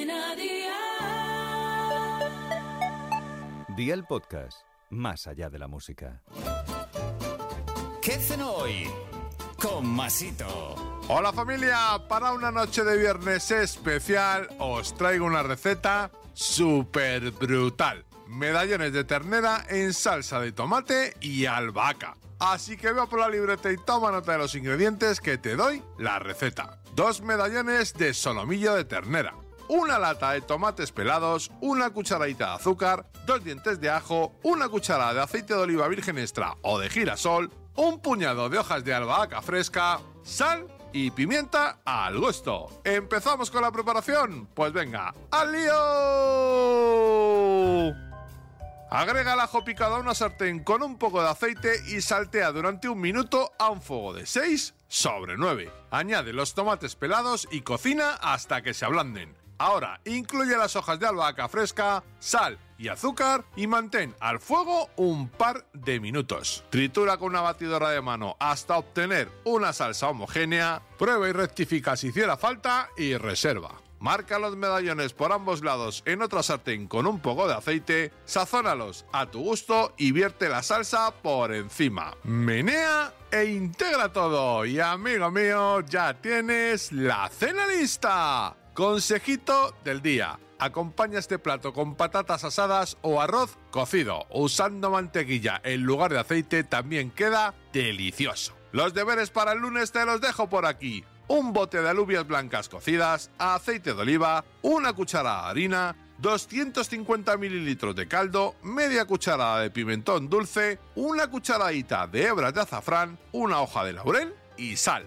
Cadena Dial. Día el podcast, más allá de la música. ¿Qué cenó hoy? Con Masito. Hola familia, para una noche de viernes especial os traigo una receta súper brutal. Medallones de ternera en salsa de tomate y albahaca. Así que veo por la libreta y toma nota de los ingredientes que te doy la receta. Dos medallones de solomillo de ternera. Una lata de tomates pelados, una cucharadita de azúcar, dos dientes de ajo, una cucharada de aceite de oliva virgen extra o de girasol, un puñado de hojas de albahaca fresca, sal y pimienta al gusto. ¿Empezamos con la preparación? Pues venga, ¡al lío! Agrega el ajo picado a una sartén con un poco de aceite y saltea durante un minuto a un fuego de 6 sobre 9. Añade los tomates pelados y cocina hasta que se ablanden. Ahora incluye las hojas de albahaca fresca, sal y azúcar y mantén al fuego un par de minutos. Tritura con una batidora de mano hasta obtener una salsa homogénea, prueba y rectifica si hiciera falta y reserva. Marca los medallones por ambos lados en otra sartén con un poco de aceite, sazónalos a tu gusto y vierte la salsa por encima. Menea e integra todo. Y amigo mío, ya tienes la cena lista. Consejito del día. Acompaña este plato con patatas asadas o arroz cocido. Usando mantequilla en lugar de aceite también queda delicioso. Los deberes para el lunes te los dejo por aquí. Un bote de alubias blancas cocidas, aceite de oliva, una cucharada de harina, 250 mililitros de caldo, media cucharada de pimentón dulce, una cucharadita de hebras de azafrán, una hoja de laurel y sal.